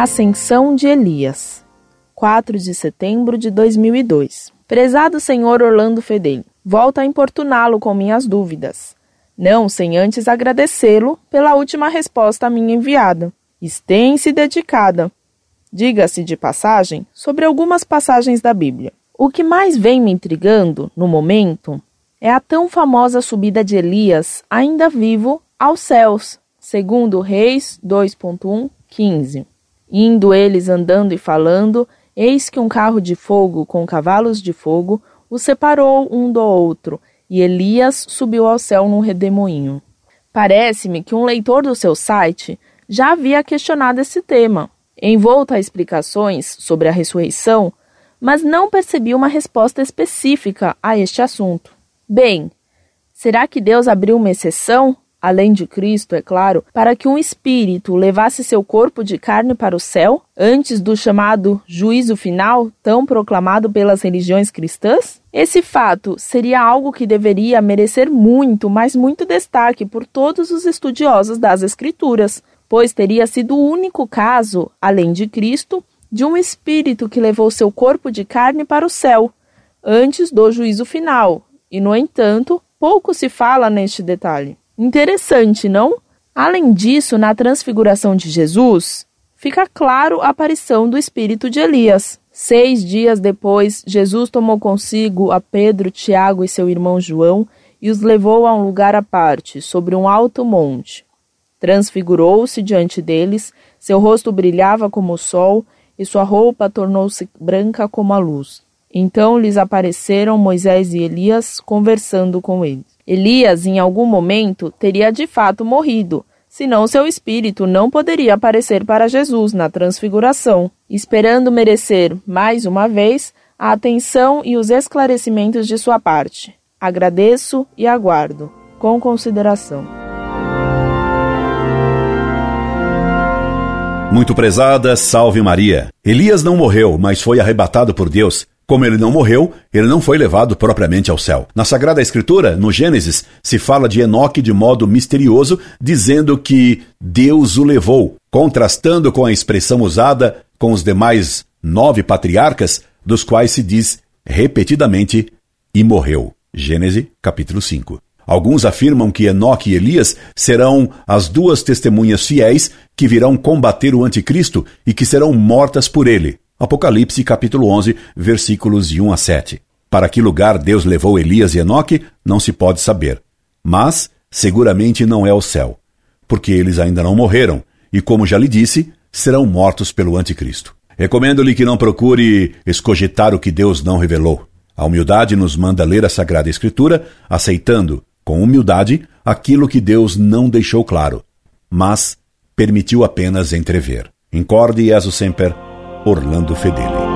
Ascensão de Elias, 4 de setembro de 2002. Prezado senhor Orlando Fedeli, volto a importuná-lo com minhas dúvidas. Não sem antes agradecê-lo pela última resposta a minha enviada, extensa e dedicada. Diga-se de passagem sobre algumas passagens da Bíblia. O que mais vem me intrigando, no momento, é a tão famosa subida de Elias, ainda vivo, aos céus, segundo Reis 2.1, 15. Indo eles andando e falando, eis que um carro de fogo com cavalos de fogo os separou um do outro, e Elias subiu ao céu num redemoinho. Parece-me que um leitor do seu site já havia questionado esse tema, envolto a explicações sobre a ressurreição, mas não percebi uma resposta específica a este assunto. Bem, será que Deus abriu uma exceção além de Cristo, é claro, para que um espírito levasse seu corpo de carne para o céu, antes do chamado juízo final, tão proclamado pelas religiões cristãs? Esse fato seria algo que deveria merecer muito, mas muito destaque por todos os estudiosos das Escrituras, pois teria sido o único caso, além de Cristo, de um espírito que levou seu corpo de carne para o céu, antes do juízo final, e, no entanto, pouco se fala neste detalhe. Interessante, não? Além disso, na transfiguração de Jesus, fica claro a aparição do espírito de Elias. Seis dias depois, Jesus tomou consigo a Pedro, Tiago e seu irmão João e os levou a um lugar à parte, sobre um alto monte. Transfigurou-se diante deles, seu rosto brilhava como o sol e sua roupa tornou-se branca como a luz. Então lhes apareceram Moisés e Elias conversando com eles. Elias, em algum momento, teria de fato morrido, senão seu espírito não poderia aparecer para Jesus na transfiguração, esperando merecer, mais uma vez, a atenção e os esclarecimentos de sua parte. Agradeço e aguardo, com consideração. Muito prezada, salve Maria. Elias não morreu, mas foi arrebatado por Deus. Como ele não morreu, ele não foi levado propriamente ao céu. Na Sagrada Escritura, no Gênesis, se fala de Enoque de modo misterioso, dizendo que Deus o levou, contrastando com a expressão usada com os demais nove patriarcas, dos quais se diz repetidamente e morreu. Gênesis capítulo 5. Alguns afirmam que Enoque e Elias serão as duas testemunhas fiéis que virão combater o anticristo e que serão mortas por ele. Apocalipse capítulo 11, versículos de 1 a 7. Para que lugar Deus levou Elias e Enoque, não se pode saber. Mas, seguramente não é o céu, porque eles ainda não morreram, e como já lhe disse, serão mortos pelo anticristo. Recomendo-lhe que não procure escogitar o que Deus não revelou. A humildade nos manda ler a Sagrada Escritura, aceitando, com humildade, aquilo que Deus não deixou claro, mas permitiu apenas entrever. Incorde Jesus Semper, Orlando Fedeli.